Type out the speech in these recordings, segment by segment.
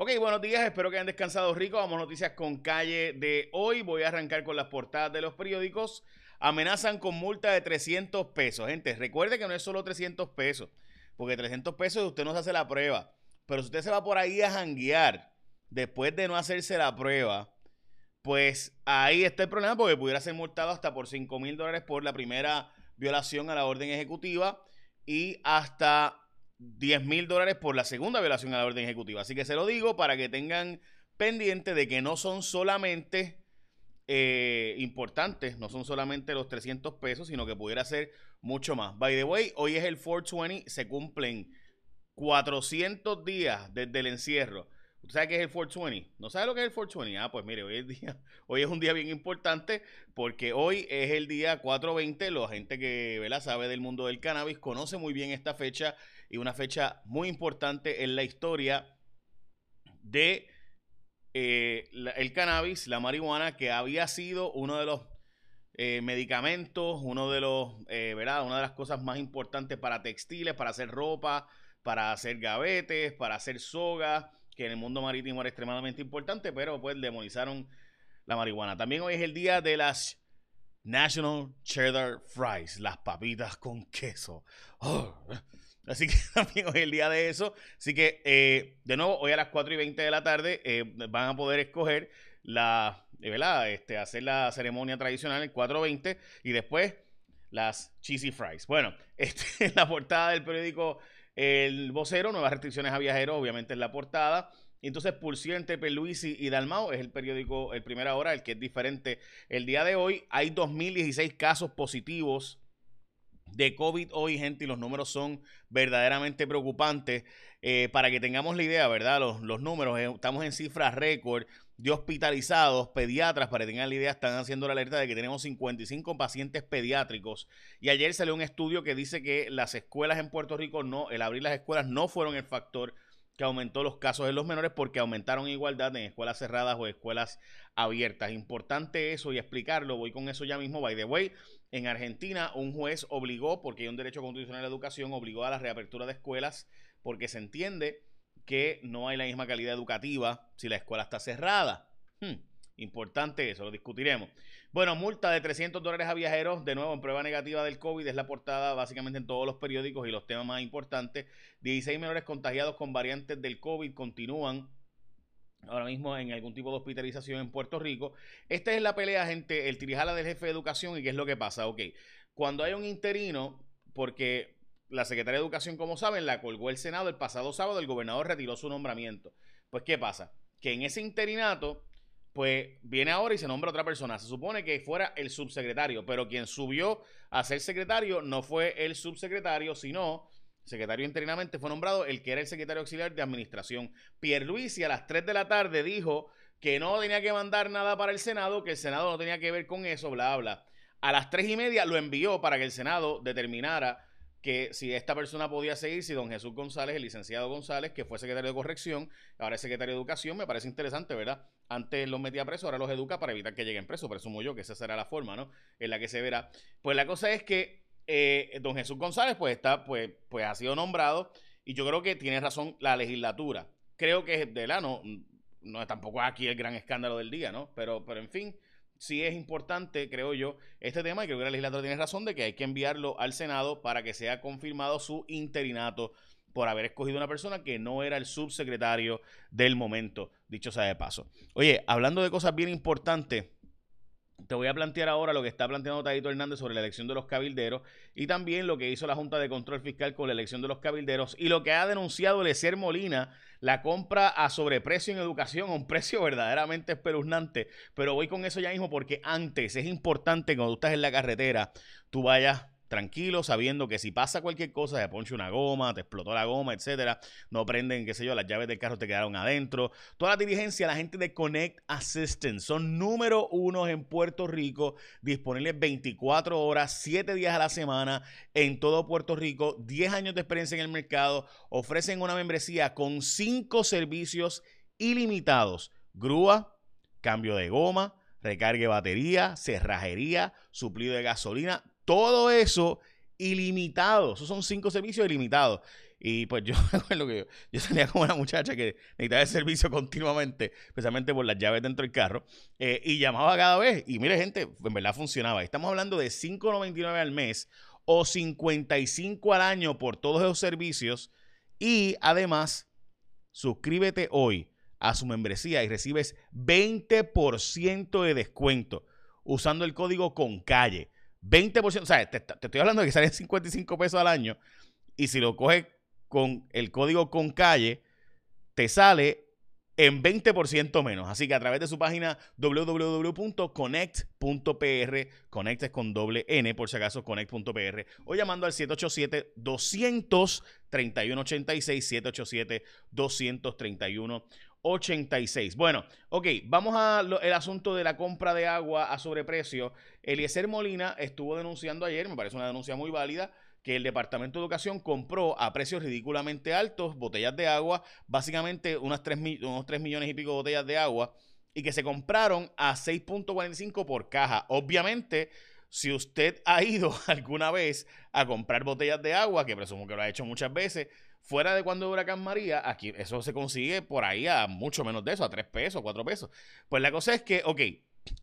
Ok, buenos días, espero que hayan descansado rico. Vamos a noticias con calle de hoy. Voy a arrancar con las portadas de los periódicos. Amenazan con multa de 300 pesos. Gente, recuerde que no es solo 300 pesos, porque 300 pesos usted no se hace la prueba. Pero si usted se va por ahí a janguear después de no hacerse la prueba, pues ahí está el problema, porque pudiera ser multado hasta por 5 mil dólares por la primera violación a la orden ejecutiva y hasta 10 mil dólares por la segunda violación a la orden ejecutiva. Así que se lo digo para que tengan pendiente de que no son solamente eh, importantes, no son solamente los 300 pesos, sino que pudiera ser mucho más. By the way, hoy es el 420, se cumplen 400 días desde el encierro. ¿Usted sabe qué es el 420? ¿No sabe lo que es el 420? Ah, pues mire, hoy es, día, hoy es un día bien importante porque hoy es el día 420. La gente que ¿verdad? sabe del mundo del cannabis conoce muy bien esta fecha y una fecha muy importante en la historia de eh, el cannabis, la marihuana, que había sido uno de los eh, medicamentos, uno de los, eh, ¿verdad? Una de las cosas más importantes para textiles, para hacer ropa, para hacer gavetes, para hacer sogas, que en el mundo marítimo era extremadamente importante, pero pues demonizaron la marihuana. También hoy es el día de las National Cheddar Fries, las papitas con queso. Oh, Así que también hoy es el día de eso. Así que, eh, de nuevo, hoy a las 4 y 20 de la tarde eh, van a poder escoger la, eh, ¿verdad? Este, hacer la ceremonia tradicional, el 4.20, y después las cheesy fries. Bueno, esta es la portada del periódico El Vocero, nuevas restricciones a viajeros, obviamente es la portada. Entonces, Pulsión entre Perluisi y Dalmau es el periódico El Primera Hora, el que es diferente. El día de hoy hay 2.016 casos positivos de COVID hoy, gente, y los números son verdaderamente preocupantes. Eh, para que tengamos la idea, ¿verdad? Los, los números, eh, estamos en cifras récord de hospitalizados, pediatras, para que tengan la idea, están haciendo la alerta de que tenemos 55 pacientes pediátricos. Y ayer salió un estudio que dice que las escuelas en Puerto Rico, no, el abrir las escuelas no fueron el factor que aumentó los casos en los menores porque aumentaron igualdad en escuelas cerradas o escuelas abiertas. Importante eso y explicarlo. Voy con eso ya mismo. By the way, en Argentina un juez obligó, porque hay un derecho constitucional a la educación, obligó a la reapertura de escuelas porque se entiende que no hay la misma calidad educativa si la escuela está cerrada. Hmm, importante eso, lo discutiremos. Bueno, multa de 300 dólares a viajeros, de nuevo en prueba negativa del COVID, es la portada básicamente en todos los periódicos y los temas más importantes. 16 menores contagiados con variantes del COVID continúan ahora mismo en algún tipo de hospitalización en Puerto Rico. Esta es la pelea, gente, el tirijala del jefe de educación y qué es lo que pasa. Ok, cuando hay un interino, porque la Secretaría de Educación, como saben, la colgó el Senado el pasado sábado, el gobernador retiró su nombramiento. Pues, ¿qué pasa? Que en ese interinato pues viene ahora y se nombra otra persona. Se supone que fuera el subsecretario, pero quien subió a ser secretario no fue el subsecretario, sino secretario interinamente fue nombrado el que era el secretario auxiliar de administración. Pierluisi a las 3 de la tarde dijo que no tenía que mandar nada para el Senado, que el Senado no tenía que ver con eso, bla, bla. A las 3 y media lo envió para que el Senado determinara que si esta persona podía seguir, si don Jesús González, el licenciado González, que fue secretario de corrección, ahora es secretario de educación, me parece interesante, ¿verdad? Antes los metía presos, ahora los educa para evitar que lleguen presos, presumo yo que esa será la forma, ¿no? En la que se verá. Pues la cosa es que eh, don Jesús González, pues está, pues, pues ha sido nombrado y yo creo que tiene razón la legislatura. Creo que, de la no, no tampoco aquí el gran escándalo del día, ¿no? Pero, pero en fin, sí es importante, creo yo, este tema y creo que la legislatura tiene razón de que hay que enviarlo al Senado para que sea confirmado su interinato por haber escogido una persona que no era el subsecretario del momento, dicho sea de paso. Oye, hablando de cosas bien importantes, te voy a plantear ahora lo que está planteando Tadito Hernández sobre la elección de los cabilderos y también lo que hizo la Junta de Control Fiscal con la elección de los cabilderos y lo que ha denunciado Lecer Molina, la compra a sobreprecio en educación, a un precio verdaderamente espeluznante. Pero voy con eso ya mismo porque antes es importante cuando estás en la carretera, tú vayas tranquilo, sabiendo que si pasa cualquier cosa, se ponche una goma, te explotó la goma, etcétera, no prenden, qué sé yo, las llaves del carro te quedaron adentro. Toda la diligencia, la gente de Connect Assistance son número uno en Puerto Rico, disponibles 24 horas, 7 días a la semana en todo Puerto Rico, 10 años de experiencia en el mercado, ofrecen una membresía con 5 servicios ilimitados: grúa, cambio de goma, recargue batería, cerrajería, suplido de gasolina, todo eso ilimitado. Esos son cinco servicios ilimitados. Y pues yo recuerdo que yo, salía con una muchacha que necesitaba el servicio continuamente, especialmente por las llaves dentro del carro, eh, y llamaba cada vez. Y mire, gente, en verdad funcionaba. Estamos hablando de 5.99 al mes o 55 al año por todos esos servicios. Y además, suscríbete hoy a su membresía y recibes 20% de descuento usando el código con calle. 20%, o sea, te, estoy hablando de que salen 55 pesos al año y si lo coges con el código con calle, te sale en 20% menos. Así que a través de su página www.connect.pr, connect es con doble N, por si acaso, connect.pr, o llamando al 787-231-86, 787-231-86. Bueno, ok, vamos al asunto de la compra de agua a sobreprecio. Eliezer Molina estuvo denunciando ayer, me parece una denuncia muy válida, que el Departamento de Educación compró a precios ridículamente altos botellas de agua, básicamente unas 3, unos 3 millones y pico de botellas de agua, y que se compraron a 6.45 por caja. Obviamente, si usted ha ido alguna vez a comprar botellas de agua, que presumo que lo ha hecho muchas veces, fuera de cuando Huracán María, aquí eso se consigue por ahí a mucho menos de eso, a 3 pesos, 4 pesos. Pues la cosa es que, ok,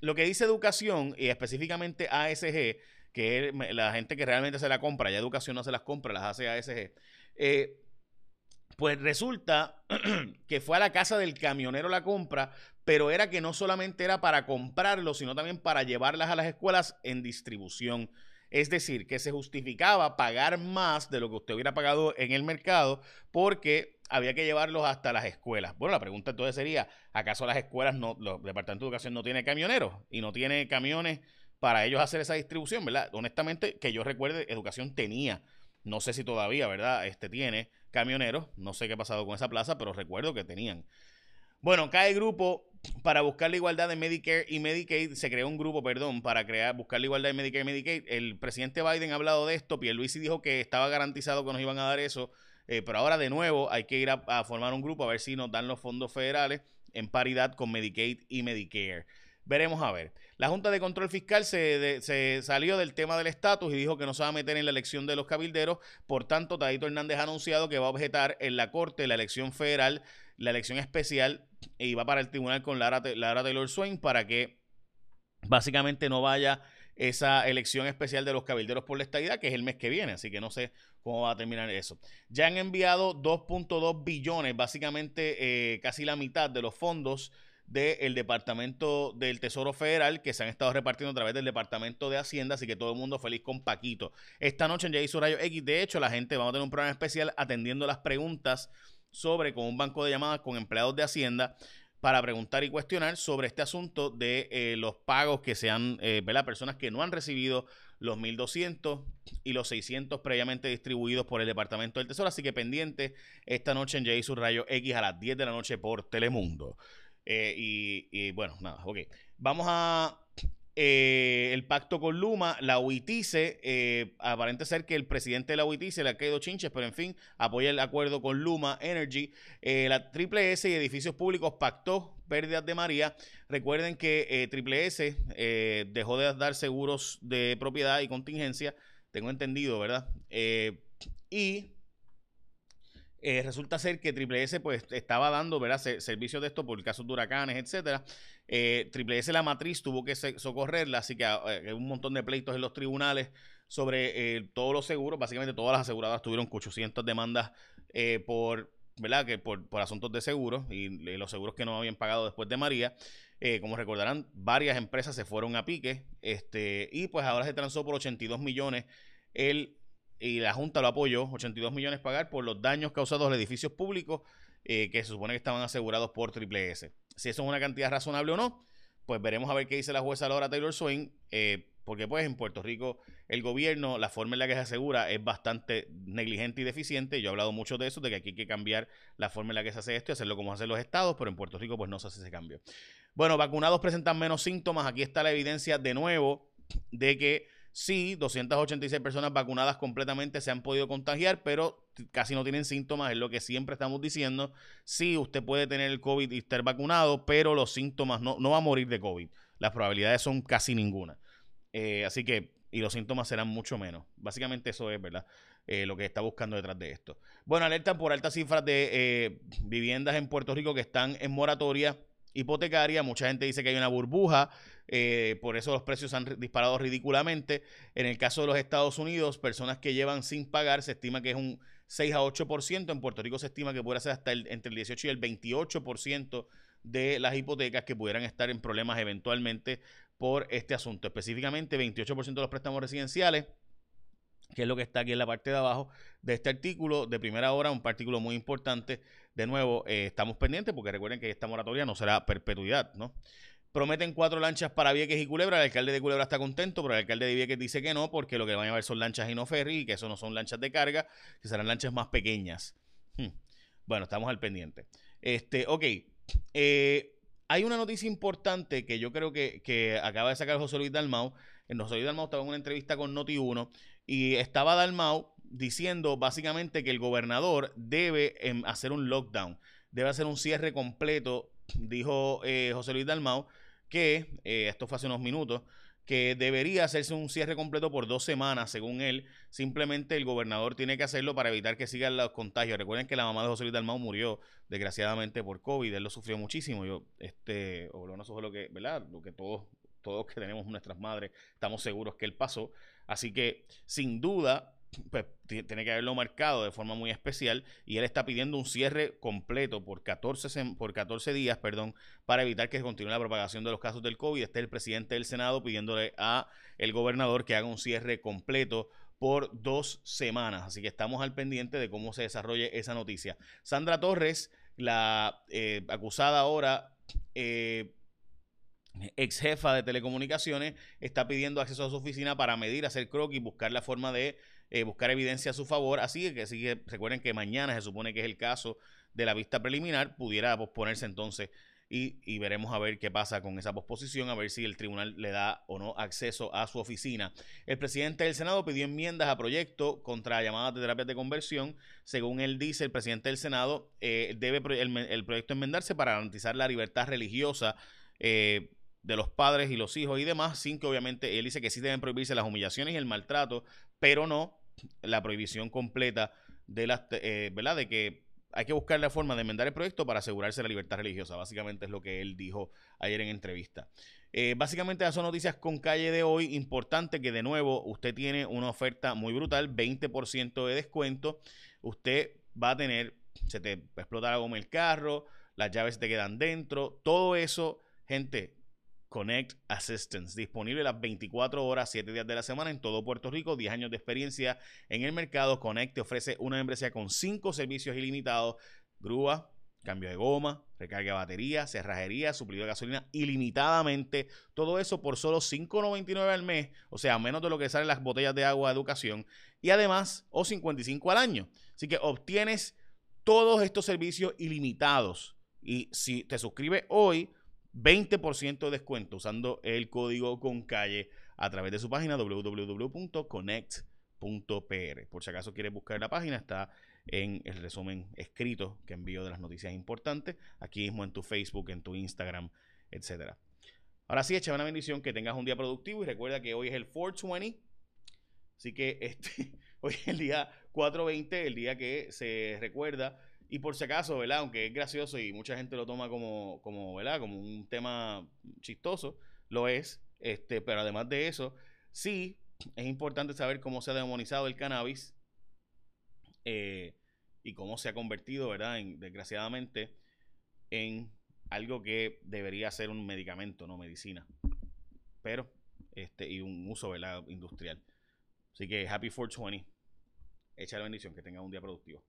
lo que dice educación y específicamente ASG que la gente que realmente se la compra, ya educación no se las compra, las hace ASG. Eh, pues resulta que fue a la casa del camionero la compra, pero era que no solamente era para comprarlo, sino también para llevarlas a las escuelas en distribución. Es decir, que se justificaba pagar más de lo que usted hubiera pagado en el mercado porque había que llevarlos hasta las escuelas. Bueno, la pregunta entonces sería, ¿acaso las escuelas, no, los departamentos de educación no tiene camioneros y no tiene camiones para ellos hacer esa distribución, ¿verdad? Honestamente, que yo recuerde, Educación tenía, no sé si todavía, ¿verdad? Este tiene camioneros, no sé qué ha pasado con esa plaza, pero recuerdo que tenían. Bueno, el grupo para buscar la igualdad de Medicare y Medicaid. Se creó un grupo, perdón, para crear, buscar la igualdad de Medicare y Medicaid. El presidente Biden ha hablado de esto. Pierluisi dijo que estaba garantizado que nos iban a dar eso. Eh, pero ahora de nuevo hay que ir a formar un grupo a ver si nos dan los fondos federales en paridad con Medicaid y Medicare. Veremos a ver. La Junta de Control Fiscal se, salió del tema del estatus y dijo que no se va a meter en la elección de los cabilderos. Por tanto, Tadito Hernández ha anunciado que va a objetar en la Corte la elección federal, la elección especial, y va para el tribunal con Lara, Lara Taylor Swain para que básicamente no vaya esa elección especial de los cabilderos por la estadidad, que es el mes que viene, así que no sé cómo va a terminar eso. Ya han enviado 2.2 billones, básicamente eh, casi la mitad de los fondos del Departamento del Tesoro Federal que se han estado repartiendo a través del Departamento de Hacienda, así que todo el mundo feliz con Paquito. Esta noche en hizo Rayo X, de hecho, la gente va a tener un programa especial atendiendo las preguntas sobre con un banco de llamadas con empleados de Hacienda para preguntar y cuestionar sobre este asunto de eh, los pagos que sean, eh, ¿verdad? Personas que no han recibido los 1.200 y los 600 previamente distribuidos por el Departamento del Tesoro. Así que pendiente esta noche en Jay Rayo X a las 10 de la noche por Telemundo. Eh, y, bueno, nada, ok. Vamos a eh, el pacto con Luma, la UITICE, eh, aparente ser que el presidente de la UITICE le ha caído chinches, pero en fin, apoya el acuerdo con Luma Energy. la Triple S y Edificios Públicos pactó pérdidas de María. Recuerden que Triple S dejó de dar seguros de propiedad y contingencia, tengo entendido, ¿verdad? y eh, resulta ser que Triple S pues estaba dando ¿verdad? servicios de esto por casos de huracanes, etcétera. Eh, Triple S la matriz tuvo que socorrerla, así que hay ah, un montón de pleitos en los tribunales sobre eh, todos los seguros. Básicamente todas las aseguradoras tuvieron 800 demandas por, ¿verdad? Que por, asuntos de seguros y, los seguros que no habían pagado después de María. como recordarán, varias empresas se fueron a pique este, y pues ahora se transó por 82 millones el y la Junta lo apoyó, 82 millones pagar por los daños causados a edificios públicos eh, que se supone que estaban asegurados por Triple S. Si eso es una cantidad razonable o no, pues veremos a ver qué dice la jueza Laura Taylor Swain, eh, porque pues en Puerto Rico el gobierno, la forma en la que se asegura es bastante negligente y deficiente. Yo he hablado mucho de eso, de que aquí hay que cambiar la forma en la que se hace esto y hacerlo como hacen los estados, pero en Puerto Rico pues no se hace ese cambio. Bueno, vacunados presentan menos síntomas. Aquí está la evidencia de nuevo de que Sí, 286 personas vacunadas completamente se han podido contagiar, pero casi no tienen síntomas, es lo que siempre estamos diciendo. Sí, usted puede tener el COVID y estar vacunado, pero los síntomas no, no va a morir de COVID. Las probabilidades son casi ninguna. Eh, así que y los síntomas serán mucho menos. Básicamente eso es, ¿verdad? Eh, lo que está buscando detrás de esto. Bueno, alertan por altas cifras de eh, viviendas en Puerto Rico que están en moratoria hipotecaria. Mucha gente dice que hay una burbuja, eh, por eso los precios han disparado ridículamente. En el caso de los Estados Unidos, personas que llevan sin pagar, se estima que es un 6 a 8%. En Puerto Rico se estima que puede ser hasta entre el 18 y el 28% de las hipotecas que pudieran estar en problemas eventualmente por este asunto. Específicamente, 28% de los préstamos residenciales que es lo que está aquí en la parte de abajo de este artículo de primera hora, un artículo muy importante. De nuevo, eh, estamos pendientes porque recuerden que esta moratoria no será perpetuidad, ¿no? Prometen cuatro lanchas para Vieques y Culebra. El alcalde de Culebra está contento, pero el alcalde de Vieques dice que no, porque lo que van a ver son lanchas y no ferry, y que eso no son lanchas de carga, que serán lanchas más pequeñas. Hmm. Bueno, estamos al pendiente. Este, ok. Eh, hay una noticia importante que yo creo que, que acaba de sacar José Luis Dalmau. José Luis Dalmau estaba en una entrevista con Noti1 y estaba Dalmau diciendo básicamente que el gobernador debe em, hacer un lockdown, debe hacer un cierre completo, dijo eh, José Luis Dalmau, que, eh, esto fue hace unos minutos, que debería hacerse un cierre completo por dos semanas, según él. Simplemente el gobernador tiene que hacerlo para evitar que sigan los contagios. Recuerden que la mamá de José Luis Dalmau murió, desgraciadamente, por COVID. Él lo sufrió muchísimo. Yo, este, o lo no lo que, ¿verdad? Lo que todos, todos que tenemos nuestras madres, estamos seguros que él pasó. Así que, sin duda, pues tiene que haberlo marcado de forma muy especial y él está pidiendo un cierre completo por 14, por 14 días perdón, para evitar que continúe la propagación de los casos del COVID. Está el presidente del Senado pidiéndole a el gobernador que haga un cierre completo por dos semanas. Así que estamos al pendiente de cómo se desarrolle esa noticia. Sandra Torres, la eh, acusada ahora... Eh, ex jefa de telecomunicaciones, está pidiendo acceso a su oficina para medir, hacer croquis, buscar la forma de eh, buscar evidencia a su favor. Así que, así que recuerden que mañana se supone que es el caso de la vista preliminar, pudiera posponerse entonces y, veremos a ver qué pasa con esa posposición, a ver si el tribunal le da o no acceso a su oficina. El presidente del Senado pidió enmiendas a proyecto contra llamadas de terapias de conversión. Según él dice, el presidente del Senado eh, debe el, proyecto enmendarse para garantizar la libertad religiosa. Eh, de los padres y los hijos y demás, sin que obviamente él dice que sí deben prohibirse las humillaciones y el maltrato, pero no la prohibición completa de las, eh, ¿verdad? De que hay que buscar la forma de enmendar el proyecto para asegurarse la libertad religiosa. Básicamente es lo que él dijo ayer en entrevista. Eh, básicamente son noticias con calle de hoy. Importante que de nuevo usted tiene una oferta muy brutal, 20% de descuento. Usted va a tener, se te va a explotar algo en el carro, las llaves te quedan dentro, todo eso, gente, Connect Assistance, disponible las 24 horas, 7 días de la semana en todo Puerto Rico, 10 años de experiencia en el mercado. Connect te ofrece una membresía con 5 servicios ilimitados, grúa, cambio de goma, recarga de batería, cerrajería, suplido de gasolina ilimitadamente. Todo eso por solo $5.99 al mes, o sea, menos de lo que salen las botellas de agua de educación. Y además, o 55 al año. Así que obtienes todos estos servicios ilimitados. Y si te suscribes hoy, 20% de descuento usando el código con calle a través de su página www.connect.pr. Por si acaso quieres buscar la página, está en el resumen escrito que envío de las noticias importantes, aquí mismo en tu Facebook, en tu Instagram, etcétera. Ahora sí, echa una bendición, que tengas un día productivo y recuerda que hoy es el 420, así que este, hoy es el día 420, el día que se recuerda y por si acaso, ¿verdad? Aunque es gracioso y mucha gente lo toma como, como ¿verdad? Como un tema chistoso, lo es. Este, pero además de eso, sí es importante saber cómo se ha demonizado el cannabis eh, y cómo se ha convertido, ¿verdad? En, desgraciadamente, en algo que debería ser un medicamento, no medicina. Pero, este, y un uso, ¿verdad? Industrial. Así que happy 420. Echa la bendición, que tenga un día productivo.